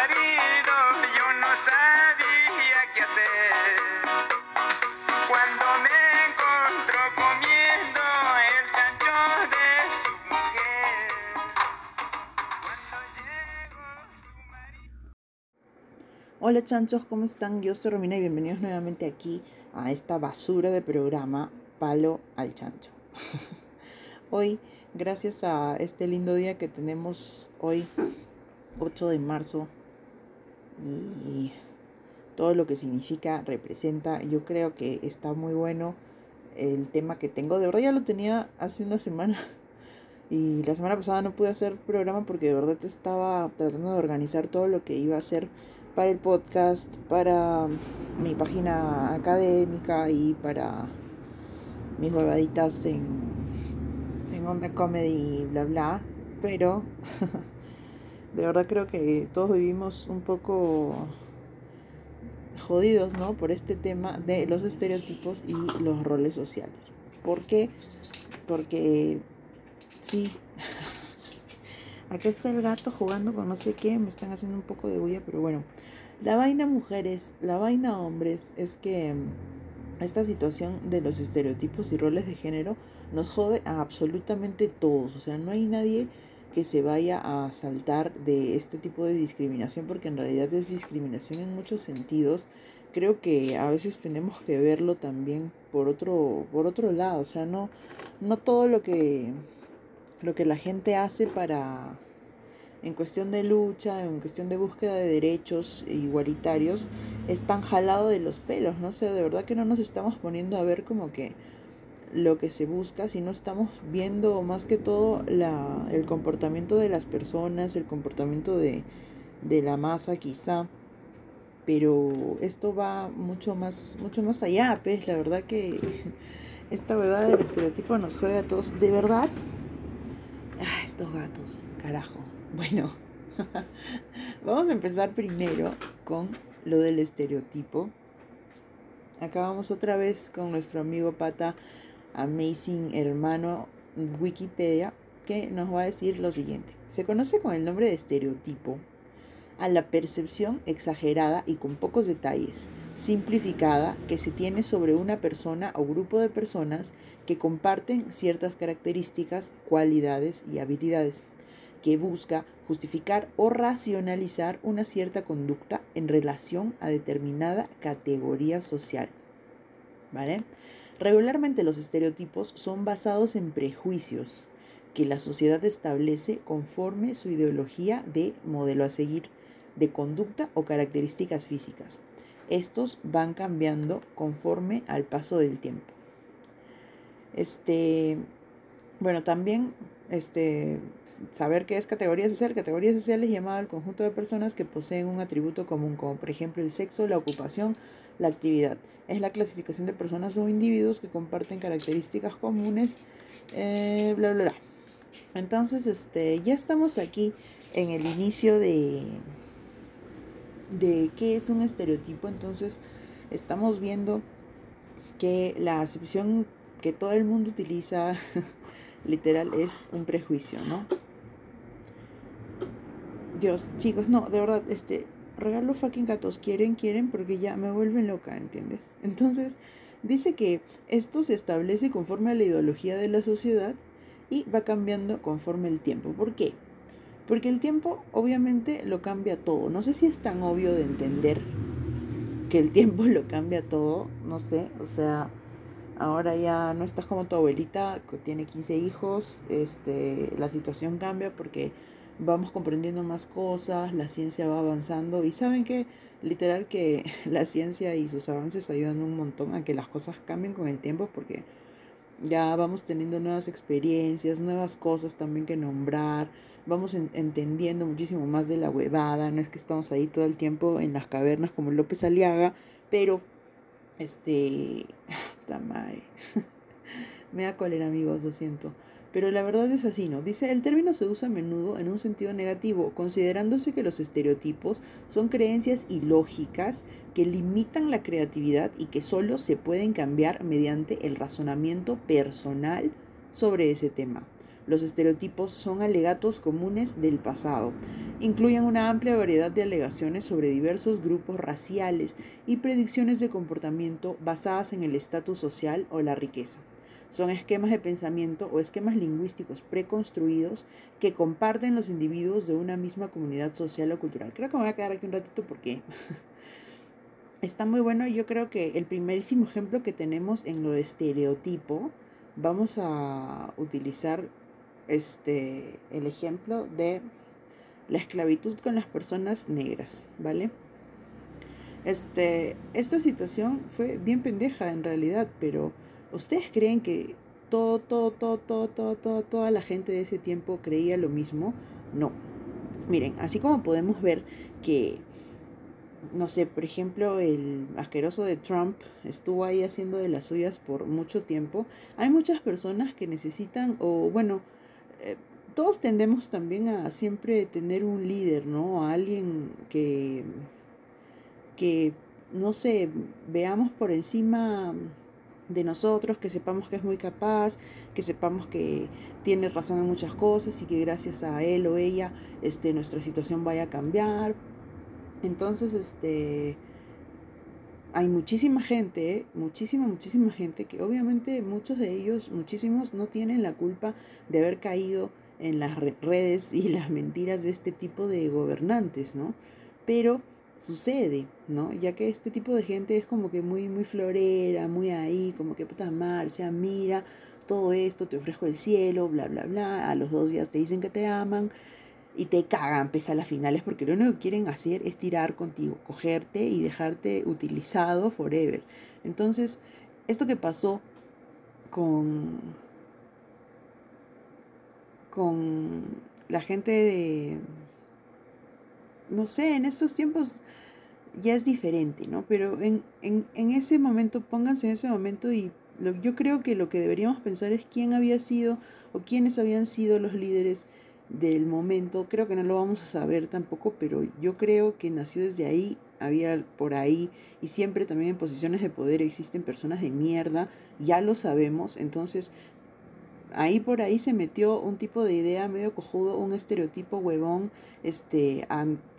marido yo no sabía qué hacer. Cuando me encontró comiendo el chancho de su mujer. Cuando llegó su marido. Hola chanchos, ¿cómo están? Yo soy Romina y bienvenidos nuevamente aquí a esta basura de programa Palo al Chancho. hoy, gracias a este lindo día que tenemos hoy, 8 de marzo, y todo lo que significa, representa, yo creo que está muy bueno el tema que tengo. De verdad ya lo tenía hace una semana. Y la semana pasada no pude hacer programa porque de verdad estaba tratando de organizar todo lo que iba a hacer para el podcast, para mi página académica y para mis huevaditas en, en Onda Comedy, bla, bla. Pero de verdad creo que todos vivimos un poco jodidos, ¿no? Por este tema de los estereotipos y los roles sociales. ¿Por qué? Porque sí. Acá está el gato jugando con no sé qué, me están haciendo un poco de bulla, pero bueno. La vaina mujeres, la vaina hombres es que esta situación de los estereotipos y roles de género nos jode a absolutamente todos. O sea, no hay nadie que se vaya a saltar de este tipo de discriminación porque en realidad es discriminación en muchos sentidos. Creo que a veces tenemos que verlo también por otro por otro lado, o sea, no no todo lo que lo que la gente hace para en cuestión de lucha, en cuestión de búsqueda de derechos igualitarios, es tan jalado de los pelos, ¿no? O sea, de verdad que no nos estamos poniendo a ver como que lo que se busca, sino estamos viendo más que todo la, el comportamiento de las personas, el comportamiento de, de la masa quizá. Pero esto va mucho más, mucho más allá, pues la verdad que esta verdad del estereotipo nos juega a todos. De verdad, ah, estos gatos, carajo. Bueno, vamos a empezar primero con lo del estereotipo. Acá vamos otra vez con nuestro amigo Pata Amazing Hermano Wikipedia, que nos va a decir lo siguiente. Se conoce con el nombre de estereotipo a la percepción exagerada y con pocos detalles, simplificada, que se tiene sobre una persona o grupo de personas que comparten ciertas características, cualidades y habilidades que busca justificar o racionalizar una cierta conducta en relación a determinada categoría social. ¿Vale? Regularmente los estereotipos son basados en prejuicios que la sociedad establece conforme su ideología de modelo a seguir, de conducta o características físicas. Estos van cambiando conforme al paso del tiempo. Este, bueno, también este, saber qué es categoría social. Categoría social es llamada al conjunto de personas que poseen un atributo común, como por ejemplo el sexo, la ocupación, la actividad. Es la clasificación de personas o individuos que comparten características comunes, eh, bla, bla, bla. Entonces, este, ya estamos aquí en el inicio de, de qué es un estereotipo. Entonces, estamos viendo que la acepción que todo el mundo utiliza literal es un prejuicio, ¿no? Dios, chicos, no, de verdad, este, regalo fucking gatos, quieren, quieren, porque ya me vuelven loca, ¿entiendes? Entonces, dice que esto se establece conforme a la ideología de la sociedad y va cambiando conforme el tiempo. ¿Por qué? Porque el tiempo obviamente lo cambia todo. No sé si es tan obvio de entender que el tiempo lo cambia todo, no sé, o sea, ahora ya no estás como tu abuelita que tiene 15 hijos, este, la situación cambia porque vamos comprendiendo más cosas, la ciencia va avanzando y saben que literal que la ciencia y sus avances ayudan un montón a que las cosas cambien con el tiempo porque ya vamos teniendo nuevas experiencias, nuevas cosas también que nombrar, vamos entendiendo muchísimo más de la huevada, no es que estamos ahí todo el tiempo en las cavernas como López Aliaga, pero este, puta madre. Me da cólera, amigos, lo siento. Pero la verdad es así, ¿no? Dice, el término se usa a menudo en un sentido negativo, considerándose que los estereotipos son creencias ilógicas que limitan la creatividad y que solo se pueden cambiar mediante el razonamiento personal sobre ese tema. Los estereotipos son alegatos comunes del pasado. Incluyen una amplia variedad de alegaciones sobre diversos grupos raciales y predicciones de comportamiento basadas en el estatus social o la riqueza. Son esquemas de pensamiento o esquemas lingüísticos preconstruidos que comparten los individuos de una misma comunidad social o cultural. Creo que me voy a quedar aquí un ratito porque está muy bueno. Yo creo que el primerísimo ejemplo que tenemos en lo de estereotipo, vamos a utilizar este, el ejemplo de la esclavitud con las personas negras, ¿vale? Este, esta situación fue bien pendeja en realidad, pero ¿ustedes creen que todo, todo, todo, todo, todo, toda la gente de ese tiempo creía lo mismo? No. Miren, así como podemos ver que no sé, por ejemplo, el asqueroso de Trump estuvo ahí haciendo de las suyas por mucho tiempo. Hay muchas personas que necesitan, o bueno, eh, todos tendemos también a siempre tener un líder, ¿no? A alguien que, que, no sé, veamos por encima de nosotros, que sepamos que es muy capaz, que sepamos que tiene razón en muchas cosas y que gracias a él o ella este, nuestra situación vaya a cambiar entonces, este, hay muchísima gente, muchísima, muchísima gente que obviamente muchos de ellos, muchísimos no tienen la culpa de haber caído en las redes y las mentiras de este tipo de gobernantes, ¿no? Pero sucede, ¿no? Ya que este tipo de gente es como que muy, muy florera, muy ahí, como que puta sea, mira todo esto, te ofrezco el cielo, bla, bla, bla, a los dos días te dicen que te aman, y te cagan pese a las finales porque lo único que quieren hacer es tirar contigo, cogerte y dejarte utilizado forever. Entonces, esto que pasó con con la gente de no sé, en estos tiempos ya es diferente, ¿no? Pero en, en, en ese momento, pónganse en ese momento y lo, yo creo que lo que deberíamos pensar es quién había sido o quiénes habían sido los líderes del momento, creo que no lo vamos a saber tampoco, pero yo creo que nació desde ahí, había por ahí, y siempre también en posiciones de poder existen personas de mierda, ya lo sabemos, entonces ahí por ahí se metió un tipo de idea medio cojudo, un estereotipo huevón, este,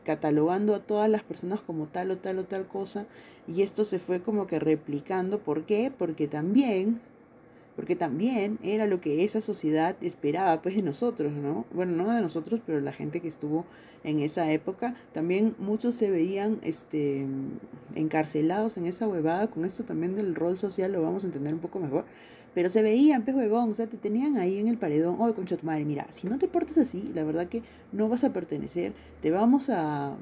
catalogando a todas las personas como tal o tal o tal cosa, y esto se fue como que replicando, ¿por qué? Porque también porque también era lo que esa sociedad esperaba pues de nosotros, ¿no? Bueno, no de nosotros, pero la gente que estuvo en esa época, también muchos se veían este encarcelados en esa huevada, con esto también del rol social lo vamos a entender un poco mejor, pero se veían, pues huevón, o sea, te tenían ahí en el paredón, oye, concha tu madre, mira, si no te portas así, la verdad que no vas a pertenecer, te vamos a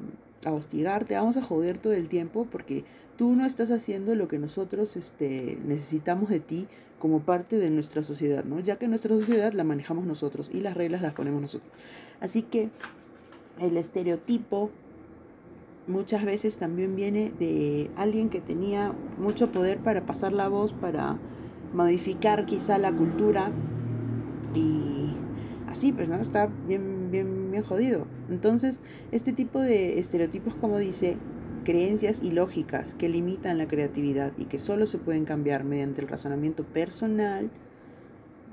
a hostigar, te vamos a joder todo el tiempo porque tú no estás haciendo lo que nosotros este, necesitamos de ti como parte de nuestra sociedad, ¿no? Ya que nuestra sociedad la manejamos nosotros y las reglas las ponemos nosotros. Así que el estereotipo muchas veces también viene de alguien que tenía mucho poder para pasar la voz, para modificar quizá la cultura y así, pues, ¿no? Está bien, bien, bien jodido. Entonces, este tipo de estereotipos, como dice, creencias y lógicas que limitan la creatividad y que solo se pueden cambiar mediante el razonamiento personal,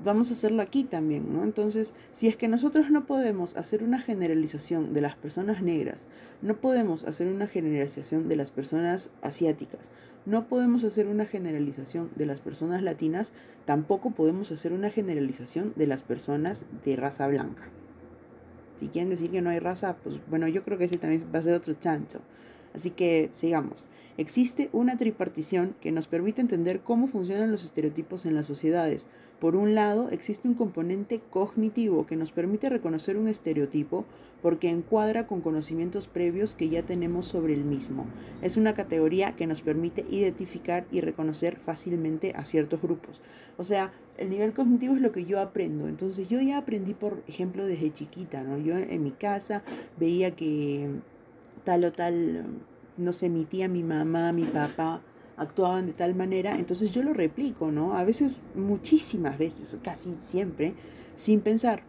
vamos a hacerlo aquí también, ¿no? Entonces, si es que nosotros no podemos hacer una generalización de las personas negras, no podemos hacer una generalización de las personas asiáticas, no podemos hacer una generalización de las personas latinas, tampoco podemos hacer una generalización de las personas de raza blanca. Si quieren decir que no hay raza, pues bueno, yo creo que ese también va a ser otro chancho. Así que sigamos. Existe una tripartición que nos permite entender cómo funcionan los estereotipos en las sociedades. Por un lado, existe un componente cognitivo que nos permite reconocer un estereotipo porque encuadra con conocimientos previos que ya tenemos sobre el mismo. Es una categoría que nos permite identificar y reconocer fácilmente a ciertos grupos. O sea, el nivel cognitivo es lo que yo aprendo. Entonces, yo ya aprendí, por ejemplo, desde chiquita, ¿no? Yo en mi casa veía que tal o tal no sé, mi tía, mi mamá, mi papá actuaban de tal manera, entonces yo lo replico, ¿no? A veces, muchísimas veces, casi siempre, sin pensar,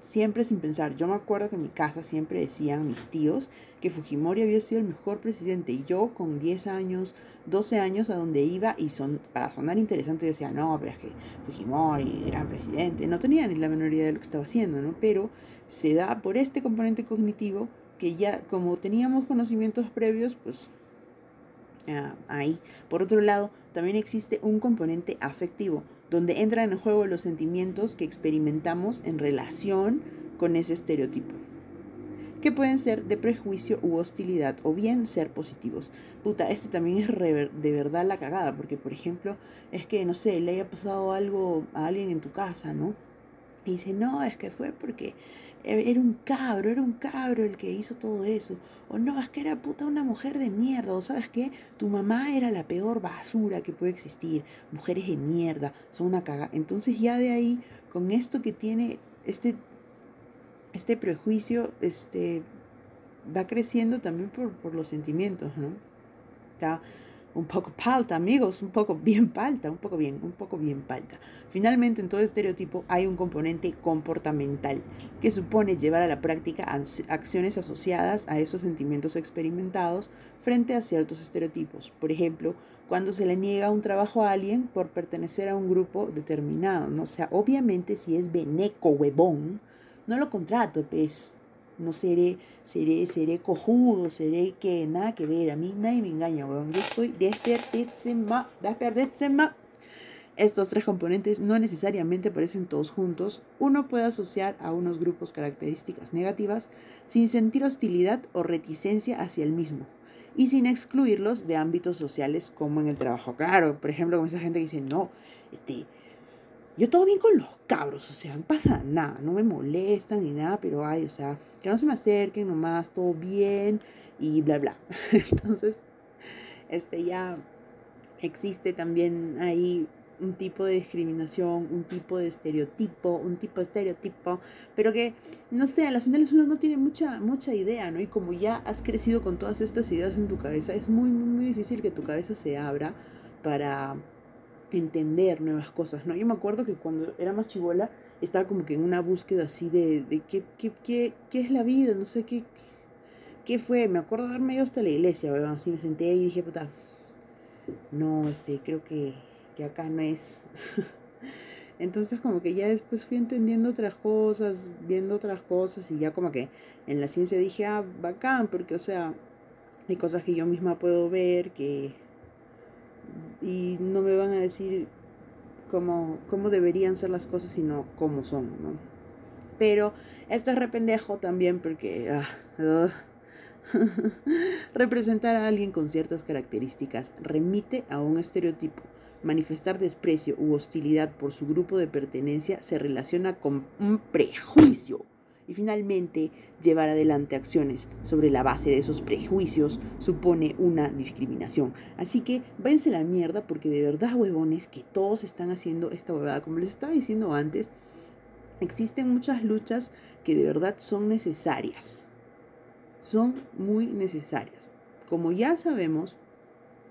siempre sin pensar. Yo me acuerdo que en mi casa siempre decían mis tíos que Fujimori había sido el mejor presidente. Y yo con 10 años, 12 años a donde iba y son, para sonar interesante yo decía, no, pero es que Fujimori, gran presidente. No tenía ni la menor idea de lo que estaba haciendo, ¿no? Pero se da por este componente cognitivo que ya como teníamos conocimientos previos, pues ah, ahí. Por otro lado, también existe un componente afectivo, donde entran en juego los sentimientos que experimentamos en relación con ese estereotipo que pueden ser de prejuicio u hostilidad o bien ser positivos. Puta, este también es de verdad la cagada, porque por ejemplo, es que, no sé, le haya pasado algo a alguien en tu casa, ¿no? Y dice, no, es que fue porque era un cabro, era un cabro el que hizo todo eso. O no, es que era puta una mujer de mierda. O sabes qué, tu mamá era la peor basura que puede existir. Mujeres de mierda, son una caga. Entonces ya de ahí, con esto que tiene este, este prejuicio, este, va creciendo también por, por los sentimientos, ¿no? Un poco palta, amigos, un poco bien palta, un poco bien, un poco bien palta. Finalmente, en todo estereotipo hay un componente comportamental que supone llevar a la práctica acciones asociadas a esos sentimientos experimentados frente a ciertos estereotipos. Por ejemplo, cuando se le niega un trabajo a alguien por pertenecer a un grupo determinado, ¿no? O sea, obviamente si es beneco huevón, no lo contrato, pues no seré, seré, seré cojudo, seré que nada que ver, a mí nadie me engaña, weón. Yo estoy. Estos tres componentes no necesariamente aparecen todos juntos. Uno puede asociar a unos grupos características negativas sin sentir hostilidad o reticencia hacia el mismo y sin excluirlos de ámbitos sociales como en el trabajo. Claro, por ejemplo, con esa gente que dice, no, este, yo todo bien con los cabros, o sea, no pasa nada, no me molestan ni nada, pero ay, o sea, que no se me acerquen nomás, todo bien y bla, bla. Entonces, este ya existe también ahí un tipo de discriminación, un tipo de estereotipo, un tipo de estereotipo, pero que, no sé, a las finales uno no tiene mucha, mucha idea, ¿no? Y como ya has crecido con todas estas ideas en tu cabeza, es muy, muy, muy difícil que tu cabeza se abra para entender nuevas cosas, ¿no? Yo me acuerdo que cuando era más chivola estaba como que en una búsqueda así de, de qué, qué, qué, qué es la vida, no sé qué, qué fue. Me acuerdo haberme ido hasta la iglesia. Así me senté y dije, puta, no, este, creo que, que acá no es. Entonces como que ya después fui entendiendo otras cosas, viendo otras cosas y ya como que en la ciencia dije, ah, bacán, porque o sea, hay cosas que yo misma puedo ver, que y no me van a decir cómo, cómo deberían ser las cosas, sino cómo son, ¿no? Pero esto es rependejo también porque ah, representar a alguien con ciertas características remite a un estereotipo. Manifestar desprecio u hostilidad por su grupo de pertenencia se relaciona con un prejuicio y finalmente, llevar adelante acciones sobre la base de esos prejuicios supone una discriminación. Así que váyanse la mierda porque de verdad, huevones, que todos están haciendo esta huevada. Como les estaba diciendo antes, existen muchas luchas que de verdad son necesarias. Son muy necesarias. Como ya sabemos,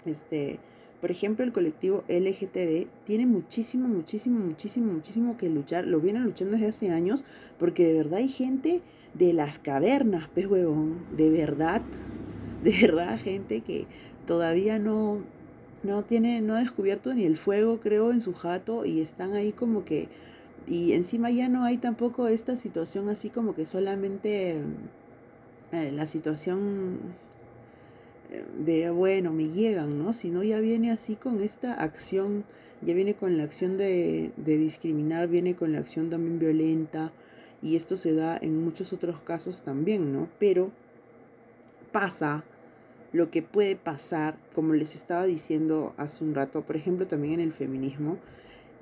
este por ejemplo, el colectivo LGTB tiene muchísimo, muchísimo, muchísimo, muchísimo que luchar. Lo vienen luchando desde hace años porque de verdad hay gente de las cavernas, pez huevón. De verdad, de verdad, gente que todavía no, no tiene, no ha descubierto ni el fuego, creo, en su jato y están ahí como que... Y encima ya no hay tampoco esta situación así como que solamente eh, la situación de, bueno, me llegan, ¿no? Sino ya viene así con esta acción, ya viene con la acción de, de discriminar, viene con la acción también violenta, y esto se da en muchos otros casos también, ¿no? Pero pasa lo que puede pasar, como les estaba diciendo hace un rato, por ejemplo, también en el feminismo,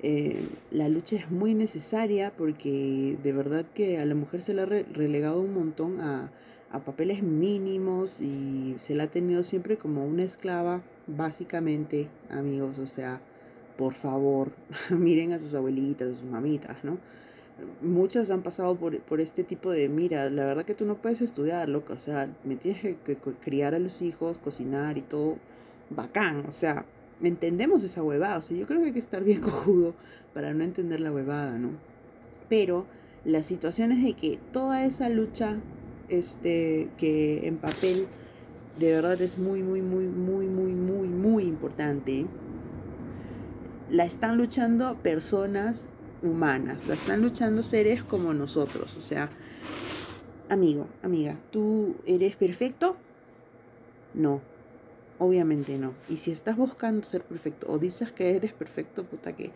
eh, la lucha es muy necesaria porque de verdad que a la mujer se le ha relegado un montón a, a papeles mínimos y se la ha tenido siempre como una esclava, básicamente, amigos, o sea, por favor, miren a sus abuelitas, a sus mamitas, ¿no? Muchas han pasado por, por este tipo de, mira, la verdad que tú no puedes estudiar, loca, o sea, me tienes que, que criar a los hijos, cocinar y todo, bacán, o sea, entendemos esa huevada, o sea, yo creo que hay que estar bien cojudo para no entender la huevada, ¿no? Pero la situación es de que toda esa lucha este, que en papel de verdad es muy, muy, muy, muy, muy, muy, muy importante, la están luchando personas humanas, la están luchando seres como nosotros. O sea, amigo, amiga, ¿tú eres perfecto? No, obviamente no. Y si estás buscando ser perfecto o dices que eres perfecto, puta que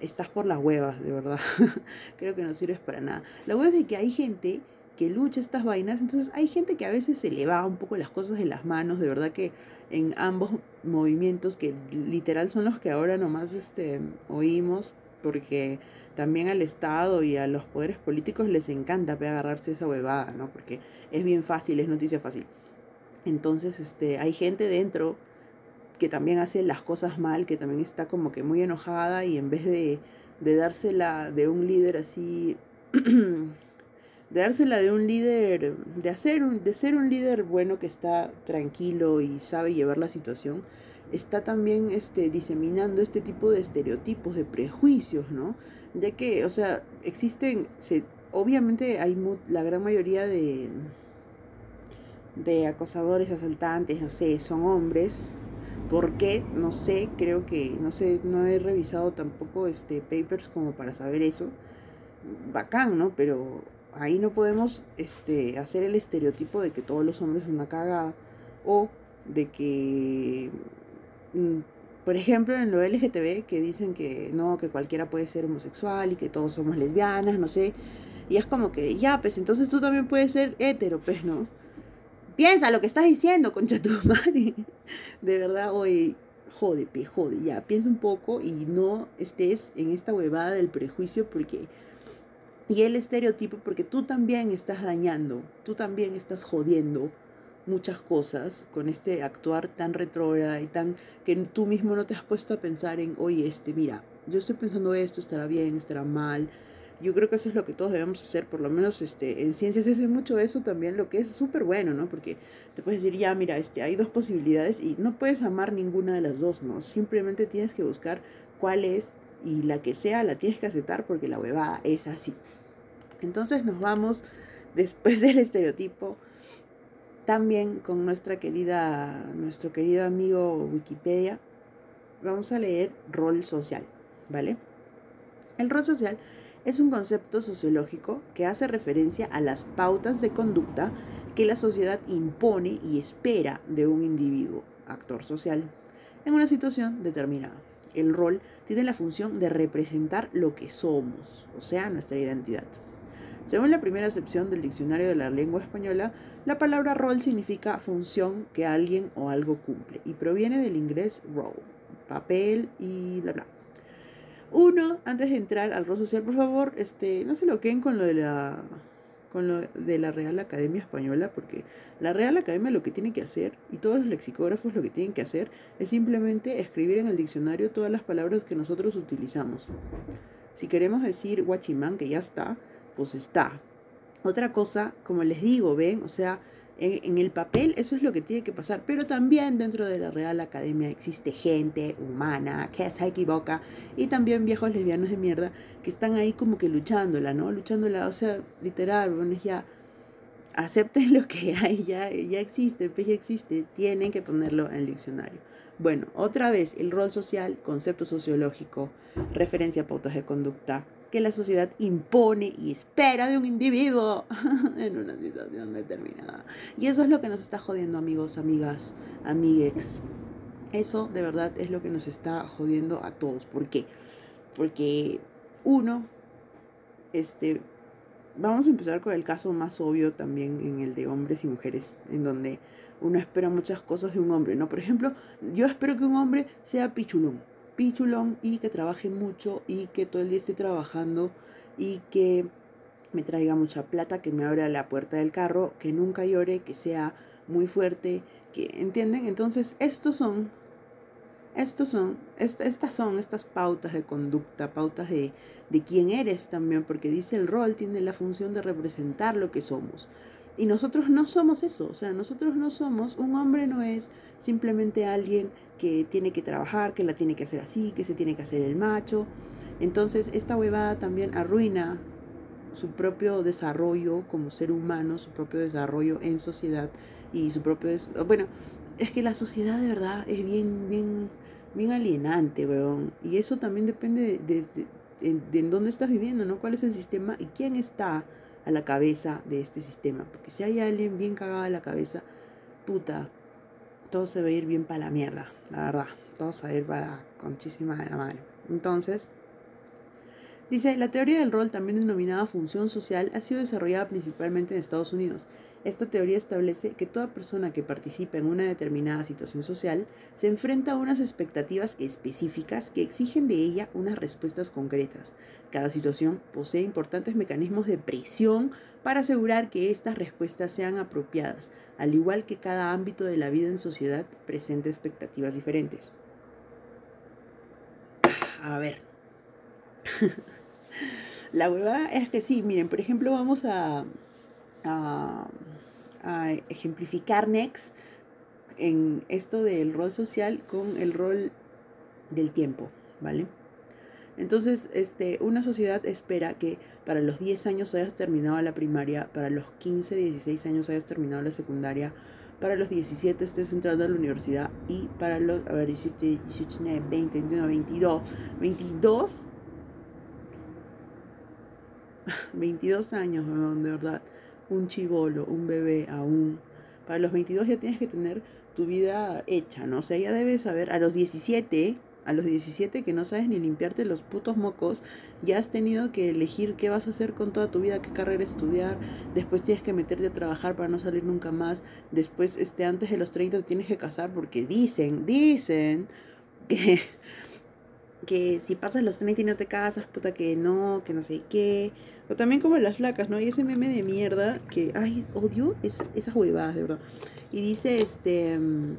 estás por las huevas, de verdad. Creo que no sirves para nada. La hueva es de que hay gente que lucha estas vainas, entonces hay gente que a veces se le va un poco las cosas en las manos, de verdad que en ambos movimientos, que literal son los que ahora nomás este, oímos, porque también al Estado y a los poderes políticos les encanta agarrarse esa huevada, ¿no? Porque es bien fácil, es noticia fácil. Entonces, este, hay gente dentro que también hace las cosas mal, que también está como que muy enojada y en vez de, de dársela de un líder así, de dársela de un líder, de, hacer un, de ser un líder bueno que está tranquilo y sabe llevar la situación, está también este, diseminando este tipo de estereotipos, de prejuicios, ¿no? Ya que, o sea, existen, se, obviamente hay la gran mayoría de, de acosadores, asaltantes, no sé, son hombres, ¿Por qué? No sé, creo que, no sé, no he revisado tampoco este papers como para saber eso. Bacán, ¿no? Pero ahí no podemos este, hacer el estereotipo de que todos los hombres son una cagada. O de que, mm, por ejemplo, en lo LGTB, que dicen que no, que cualquiera puede ser homosexual y que todos somos lesbianas, no sé. Y es como que, ya, pues entonces tú también puedes ser hetero, pues, ¿no? Piensa lo que estás diciendo, concha tu madre. De verdad, hoy, jode, jode, ya, piensa un poco y no estés en esta huevada del prejuicio porque... Y el estereotipo porque tú también estás dañando, tú también estás jodiendo muchas cosas con este actuar tan retrógrada y tan que tú mismo no te has puesto a pensar en, oye, este, mira, yo estoy pensando esto, estará bien, estará mal, yo creo que eso es lo que todos debemos hacer, por lo menos este, en ciencias es mucho eso también, lo que es súper bueno, ¿no? Porque te puedes decir, ya, mira, este, hay dos posibilidades y no puedes amar ninguna de las dos, ¿no? Simplemente tienes que buscar cuál es y la que sea la tienes que aceptar porque la huevada es así. Entonces nos vamos, después del estereotipo, también con nuestra querida, nuestro querido amigo Wikipedia, vamos a leer rol social, ¿vale? El rol social es un concepto sociológico que hace referencia a las pautas de conducta que la sociedad impone y espera de un individuo, actor social, en una situación determinada. El rol tiene la función de representar lo que somos, o sea, nuestra identidad. Según la primera acepción del diccionario de la lengua española, la palabra rol significa función que alguien o algo cumple y proviene del inglés role, papel y bla bla. Uno, antes de entrar al rol social, por favor, este, no se lo queden con lo de la con lo de la Real Academia Española, porque la Real Academia lo que tiene que hacer, y todos los lexicógrafos lo que tienen que hacer, es simplemente escribir en el diccionario todas las palabras que nosotros utilizamos. Si queremos decir guachimán, que ya está, pues está. Otra cosa, como les digo, ven, o sea, en, el papel eso es lo que tiene que pasar, pero también dentro de la Real Academia existe gente humana que se equivoca y también viejos lesbianos de mierda que están ahí como que luchándola, ¿no? Luchándola, o sea, literal, bueno, ya acepten lo que hay, ya, ya existe, pues ya existe, tienen que ponerlo en el diccionario. Bueno, otra vez, el rol social, concepto sociológico, referencia a pautas de conducta, que la sociedad impone y espera de un individuo en una situación determinada. Y eso es lo que nos está jodiendo, amigos, amigas, amiguex. Eso de verdad es lo que nos está jodiendo a todos. ¿Por qué? Porque uno, este, vamos a empezar con el caso más obvio también en el de hombres y mujeres, en donde uno espera muchas cosas de un hombre, ¿no? Por ejemplo, yo espero que un hombre sea pichulón pichulón y que trabaje mucho y que todo el día esté trabajando y que me traiga mucha plata, que me abra la puerta del carro, que nunca llore, que sea muy fuerte, que entienden. Entonces, estos son, estos son, estas son estas pautas de conducta, pautas de, de quién eres también, porque dice el rol tiene la función de representar lo que somos. Y nosotros no somos eso, o sea, nosotros no somos, un hombre no es simplemente alguien que tiene que trabajar, que la tiene que hacer así, que se tiene que hacer el macho. Entonces, esta huevada también arruina su propio desarrollo como ser humano, su propio desarrollo en sociedad y su propio... Bueno, es que la sociedad de verdad es bien, bien, bien alienante, weón. Y eso también depende de, en, de en dónde estás viviendo, ¿no? ¿Cuál es el sistema y quién está a la cabeza de este sistema? Porque si hay alguien bien cagado a la cabeza, puta, todo se va a ir bien para la mierda, la verdad. Todo se va a ir para conchísima de la madre. Entonces, dice, la teoría del rol, también denominada función social, ha sido desarrollada principalmente en Estados Unidos. Esta teoría establece que toda persona que participa en una determinada situación social se enfrenta a unas expectativas específicas que exigen de ella unas respuestas concretas. Cada situación posee importantes mecanismos de presión para asegurar que estas respuestas sean apropiadas, al igual que cada ámbito de la vida en sociedad presenta expectativas diferentes. A ver. La huevada es que sí, miren, por ejemplo, vamos a, a, a ejemplificar Next en esto del rol social con el rol del tiempo, ¿vale? Entonces, este, una sociedad espera que para los 10 años hayas terminado la primaria, para los 15, 16 años hayas terminado la secundaria, para los 17 estés entrando a la universidad y para los, a ver, 17, 18, 19, 20, 21, 22, 22, 22 años, de verdad, un chivolo, un bebé aún. Para los 22 ya tienes que tener tu vida hecha, ¿no? O sea, ya debes saber, a los 17, a los 17 que no sabes ni limpiarte los putos mocos, ya has tenido que elegir qué vas a hacer con toda tu vida, qué carrera estudiar, después tienes que meterte a trabajar para no salir nunca más, después este, antes de los 30 te tienes que casar porque dicen, dicen que, que si pasas los 30 y no te casas, puta que no, que no sé qué, o también como las flacas, ¿no? Hay ese meme de mierda que, ay, odio es, esas huevadas, de verdad. Y dice, este, mm,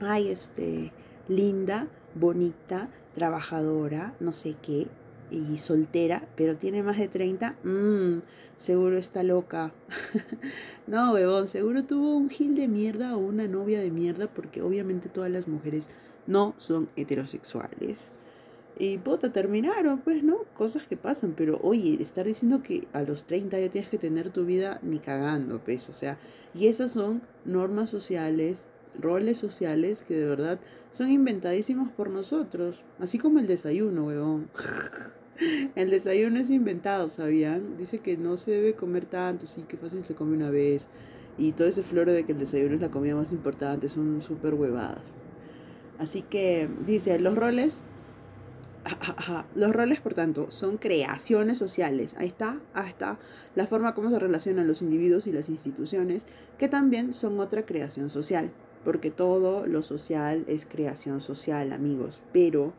ay, este, linda, bonita, trabajadora, no sé qué, y soltera, pero tiene más de 30, mmm, seguro está loca. no, huevón, seguro tuvo un gil de mierda o una novia de mierda, porque obviamente todas las mujeres no son heterosexuales. Y puta, terminaron, pues, ¿no? Cosas que pasan, pero oye, estar diciendo que a los 30 ya tienes que tener tu vida ni cagando, pues, o sea, y esas son normas sociales, roles sociales que de verdad son inventadísimos por nosotros, así como el desayuno, huevón. El desayuno es inventado, ¿sabían? Dice que no se debe comer tanto, sí, que fácil se come una vez. Y todo ese floro de que el desayuno es la comida más importante, son súper huevadas. Así que dice, los roles los roles, por tanto, son creaciones sociales. Ahí está, ahí está la forma como se relacionan los individuos y las instituciones, que también son otra creación social, porque todo lo social es creación social, amigos. Pero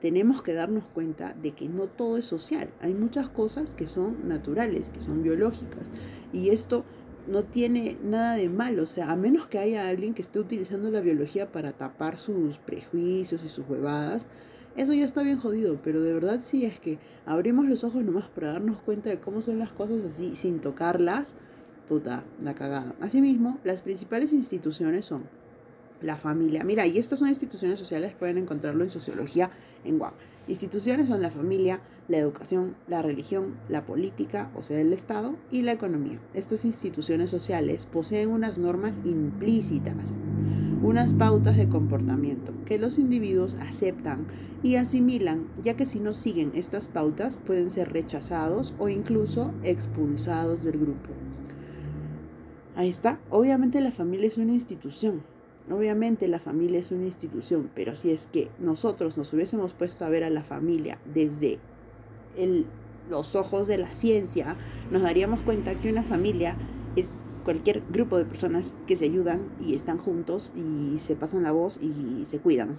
tenemos que darnos cuenta de que no todo es social. Hay muchas cosas que son naturales, que son biológicas. Y esto no tiene nada de malo, o sea, a menos que haya alguien que esté utilizando la biología para tapar sus prejuicios y sus huevadas, eso ya está bien jodido, pero de verdad sí es que abrimos los ojos nomás para darnos cuenta de cómo son las cosas así sin tocarlas, puta, la cagada. Asimismo, las principales instituciones son la familia. Mira, y estas son instituciones sociales, pueden encontrarlo en sociología en WAP. Instituciones son la familia, la educación, la religión, la política, o sea, el Estado, y la economía. Estas instituciones sociales poseen unas normas implícitas, unas pautas de comportamiento que los individuos aceptan y asimilan, ya que si no siguen estas pautas pueden ser rechazados o incluso expulsados del grupo. Ahí está. Obviamente la familia es una institución. Obviamente la familia es una institución, pero si es que nosotros nos hubiésemos puesto a ver a la familia desde los ojos de la ciencia, nos daríamos cuenta que una familia es cualquier grupo de personas que se ayudan y están juntos y se pasan la voz y se cuidan.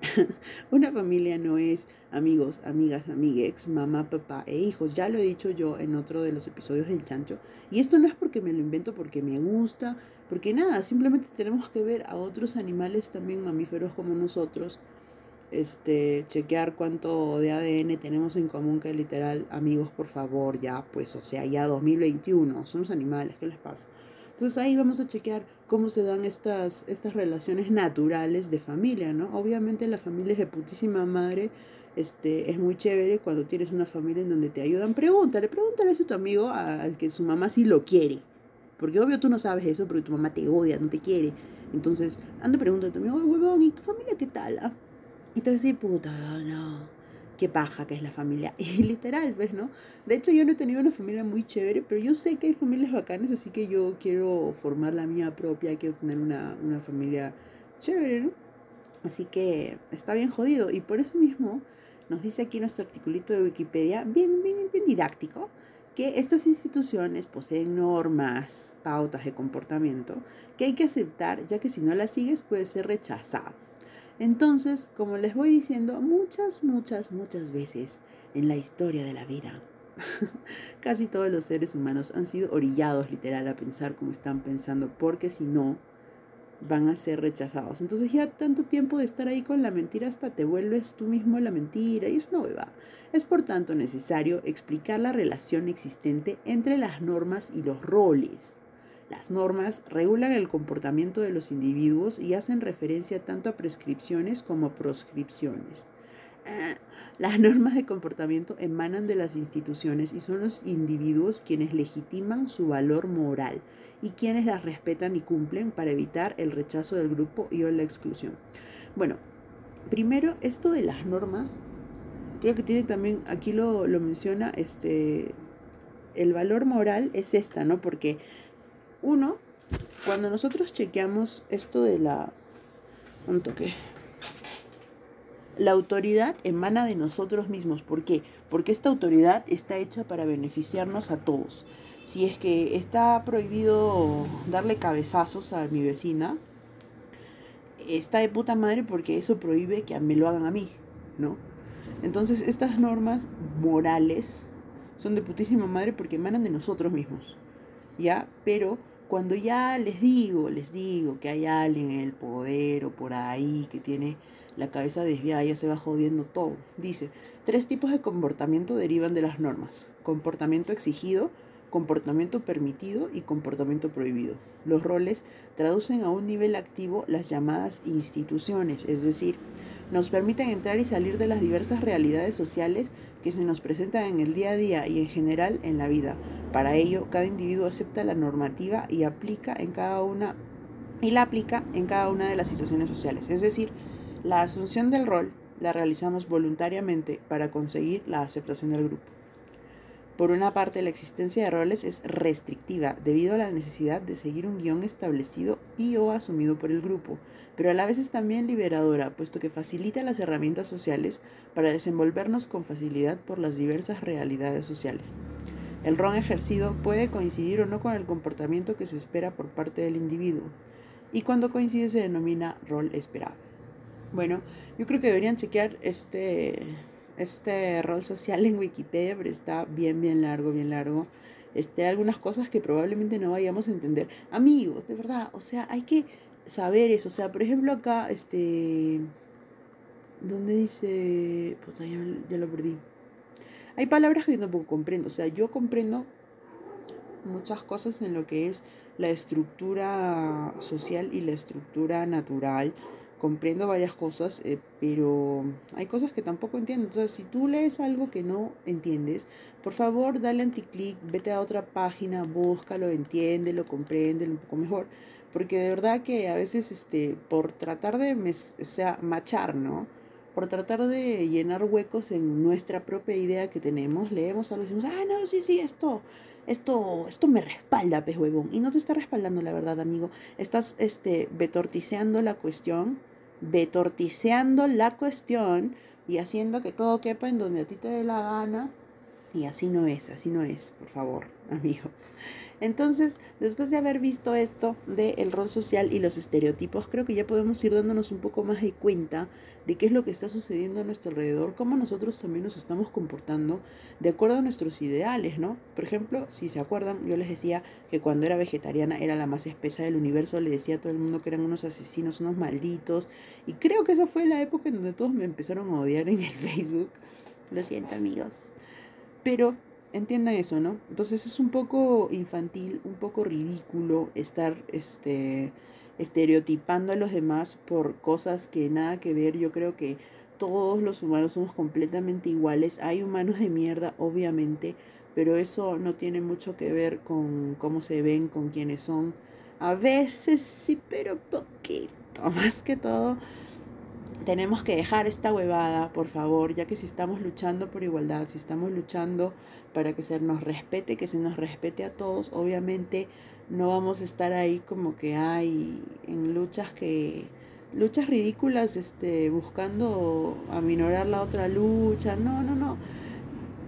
Una familia no es amigos, amigas, amigues, mamá, papá e hijos. Ya lo he dicho yo en otro de los episodios del chancho. Y esto no es porque me lo invento, porque me gusta, porque nada, simplemente tenemos que ver a otros animales también mamíferos como nosotros. Este, chequear cuánto de ADN tenemos en común que literal, amigos, por favor, ya, pues, o sea, ya 2021, somos animales, ¿qué les pasa? Entonces ahí vamos a chequear cómo se dan estas, estas relaciones naturales de familia, ¿no? Obviamente la familia es de putísima madre este, es muy chévere cuando tienes una familia en donde te ayudan. Pregúntale, pregúntale a tu amigo al que su mamá sí lo quiere. Porque obvio tú no sabes eso, porque tu mamá te odia, no te quiere. Entonces, anda pregunta a tu amigo, huevón, ¿y tu familia qué tal? Ah? Y a decir, puta, no, qué paja que es la familia. Y literal, pues, ¿no? De hecho, yo no he tenido una familia muy chévere, pero yo sé que hay familias bacanas, así que yo quiero formar la mía propia, quiero tener una, una familia chévere, ¿no? Así que está bien jodido. Y por eso mismo nos dice aquí nuestro articulito de Wikipedia, bien, bien, bien didáctico, que estas instituciones poseen normas, pautas de comportamiento que hay que aceptar, ya que si no las sigues puede ser rechazado. Entonces, como les voy diciendo muchas, muchas, muchas veces en la historia de la vida, casi todos los seres humanos han sido orillados literal a pensar como están pensando, porque si no, van a ser rechazados. Entonces ya tanto tiempo de estar ahí con la mentira hasta te vuelves tú mismo la mentira y es una hueva. Es por tanto necesario explicar la relación existente entre las normas y los roles. Las normas regulan el comportamiento de los individuos y hacen referencia tanto a prescripciones como proscripciones. Las normas de comportamiento emanan de las instituciones y son los individuos quienes legitiman su valor moral y quienes las respetan y cumplen para evitar el rechazo del grupo y o la exclusión. Bueno, primero esto de las normas, creo que tiene también, aquí lo, lo menciona, este, el valor moral es esta, ¿no? Porque uno, cuando nosotros chequeamos esto de la... Un toque la autoridad emana de nosotros mismos. ¿Por qué? Porque esta autoridad está hecha para beneficiarnos a todos. Si es que está prohibido darle cabezazos a mi vecina, está de puta madre porque eso prohíbe que me lo hagan a mí, ¿no? Entonces estas normas morales son de putísima madre porque emanan de nosotros mismos, ¿ya? Pero cuando ya les digo, les digo que hay alguien en el poder o por ahí que tiene la cabeza desviada ya se va jodiendo todo. Dice, tres tipos de comportamiento derivan de las normas. Comportamiento exigido, comportamiento permitido y comportamiento prohibido. Los roles traducen a un nivel activo las llamadas instituciones, es decir, nos permiten entrar y salir de las diversas realidades sociales que se nos presentan en el día a día y en general en la vida. Para ello, cada individuo acepta la normativa y aplica en cada una y la aplica en cada una de las situaciones sociales. Es decir, la asunción del rol la realizamos voluntariamente para conseguir la aceptación del grupo. Por una parte, la existencia de roles es restrictiva debido a la necesidad de seguir un guion establecido y o asumido por el grupo, pero a la vez es también liberadora, puesto que facilita las herramientas sociales para desenvolvernos con facilidad por las diversas realidades sociales. El rol ejercido puede coincidir o no con el comportamiento que se espera por parte del individuo, y cuando coincide se denomina rol esperado. Bueno, yo creo que deberían chequear este, este rol social en Wikipedia, pero está bien, bien largo, bien largo. Este, algunas cosas que probablemente no vayamos a entender. Amigos, de verdad, o sea, hay que saber eso. O sea, por ejemplo, acá, este. ¿Dónde dice.? Puta, ya, ya lo perdí. Hay palabras que yo tampoco comprendo. O sea, yo comprendo muchas cosas en lo que es la estructura social y la estructura natural comprendo varias cosas, eh, pero hay cosas que tampoco entiendo. Entonces, si tú lees algo que no entiendes, por favor, dale anticlick, vete a otra página, búscalo, entiéndelo, compréndelo un poco mejor. Porque de verdad que a veces, este, por tratar de o sea, machar, ¿no? Por tratar de llenar huecos en nuestra propia idea que tenemos, leemos algo y decimos, ah, no, sí, sí, esto, esto, esto me respalda, pez huevón. Y no te está respaldando, la verdad, amigo. Estás, este, betorticeando la cuestión betorticeando la cuestión y haciendo que todo quepa en donde a ti te dé la gana. Y así no es, así no es, por favor, amigos. Entonces, después de haber visto esto del rol social y los estereotipos, creo que ya podemos ir dándonos un poco más de cuenta de qué es lo que está sucediendo a nuestro alrededor, cómo nosotros también nos estamos comportando de acuerdo a nuestros ideales, ¿no? Por ejemplo, si se acuerdan, yo les decía que cuando era vegetariana era la más espesa del universo, le decía a todo el mundo que eran unos asesinos, unos malditos, y creo que esa fue la época en donde todos me empezaron a odiar en el Facebook. Lo siento, amigos. Pero entiendan eso, ¿no? Entonces es un poco infantil, un poco ridículo estar este estereotipando a los demás por cosas que nada que ver. Yo creo que todos los humanos somos completamente iguales. Hay humanos de mierda, obviamente, pero eso no tiene mucho que ver con cómo se ven, con quiénes son. A veces sí, pero poquito. Más que todo, tenemos que dejar esta huevada, por favor, ya que si estamos luchando por igualdad, si estamos luchando para que se nos respete, que se nos respete a todos, obviamente no vamos a estar ahí como que hay en luchas que luchas ridículas este buscando aminorar la otra lucha. No, no, no.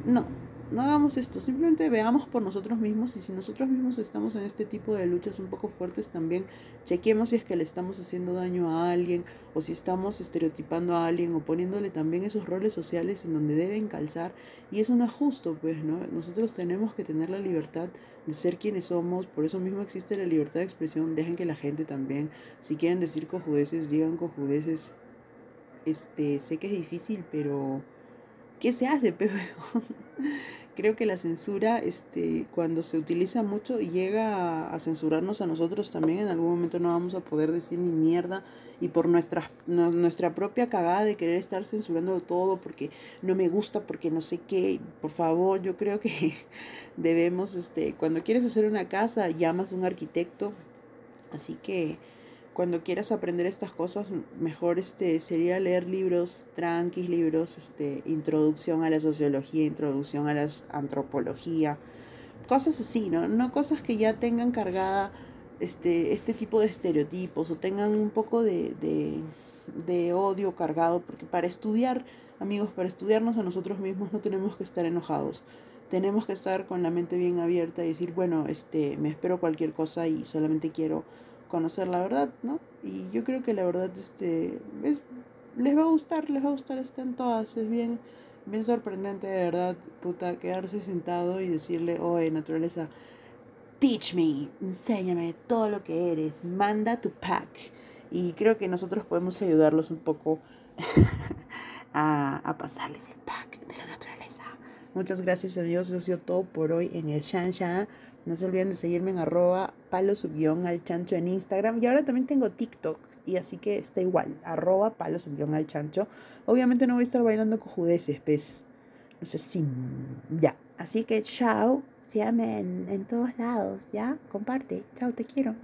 No, no hagamos esto, simplemente veamos por nosotros mismos y si nosotros mismos estamos en este tipo de luchas un poco fuertes también, chequemos si es que le estamos haciendo daño a alguien o si estamos estereotipando a alguien o poniéndole también esos roles sociales en donde deben calzar y eso no es justo, pues, ¿no? Nosotros tenemos que tener la libertad de ser quienes somos, por eso mismo existe la libertad de expresión, dejen que la gente también, si quieren decir cojudeces, digan cojudeces, este, sé que es difícil, pero ¿qué se hace, pero creo que la censura, este, cuando se utiliza mucho llega a, censurarnos a nosotros también, en algún momento no vamos a poder decir ni mierda y por nuestra, nuestra propia cagada de querer estar censurando todo porque no me gusta, porque no sé qué, por favor, yo creo que debemos, este, cuando quieres hacer una casa, llamas a un arquitecto, así que cuando quieras aprender estas cosas, mejor este sería leer libros, tranquis, libros, este, introducción a la sociología, introducción a la antropología, cosas así, ¿no? No cosas que ya tengan cargada este, este tipo de estereotipos o tengan un poco de, de, de odio cargado, porque para estudiar, amigos, para estudiarnos a nosotros mismos no tenemos que estar enojados. Tenemos que estar con la mente bien abierta y decir, bueno, este, me espero cualquier cosa y solamente quiero conocer la verdad, ¿no? Y yo creo que la verdad este es, les va a gustar, les va a gustar, están todas, es bien, bien sorprendente de verdad, puta, quedarse sentado y decirle, oye, naturaleza, teach me, enséñame todo lo que eres, manda tu pack. Y creo que nosotros podemos ayudarlos un poco a, a pasarles el pack de la naturaleza. Muchas gracias amigos, eso ha sido todo por hoy en el Shansha. No se olviden de seguirme en arroba palo subión al chancho en Instagram. Y ahora también tengo TikTok. Y así que está igual, arroba palo subión al chancho. Obviamente no voy a estar bailando cojudeces, pues. No sé si... Ya. Así que chao. Síganme en, en todos lados, ¿ya? Comparte. Chao, te quiero.